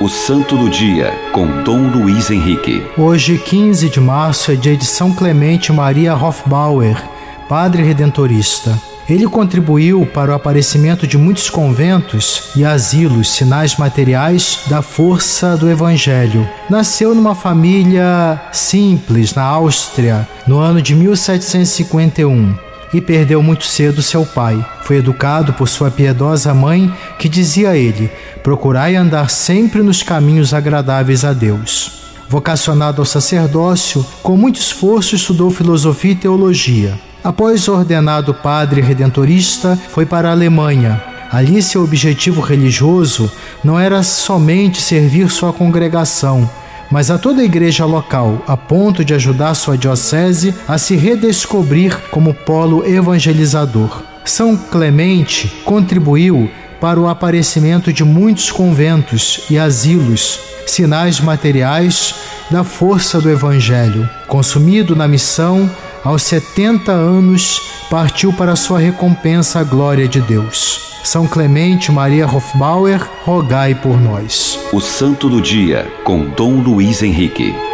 O Santo do Dia, com Dom Luiz Henrique. Hoje, 15 de março, é dia de São Clemente Maria Hofbauer, Padre Redentorista. Ele contribuiu para o aparecimento de muitos conventos e asilos, sinais materiais da força do Evangelho. Nasceu numa família simples na Áustria, no ano de 1751 e perdeu muito cedo seu pai. Foi educado por sua piedosa mãe, que dizia a ele: Procurai andar sempre nos caminhos agradáveis a Deus. Vocacionado ao sacerdócio, com muito esforço estudou filosofia e teologia. Após ordenado padre redentorista, foi para a Alemanha. Ali seu objetivo religioso não era somente servir sua congregação, mas a toda a igreja local, a ponto de ajudar sua diocese a se redescobrir como polo evangelizador. São Clemente contribuiu para o aparecimento de muitos conventos e asilos, sinais materiais da força do Evangelho. Consumido na missão, aos 70 anos, partiu para sua recompensa a glória de Deus. São Clemente Maria Hofbauer, rogai por nós. O Santo do Dia, com Dom Luiz Henrique.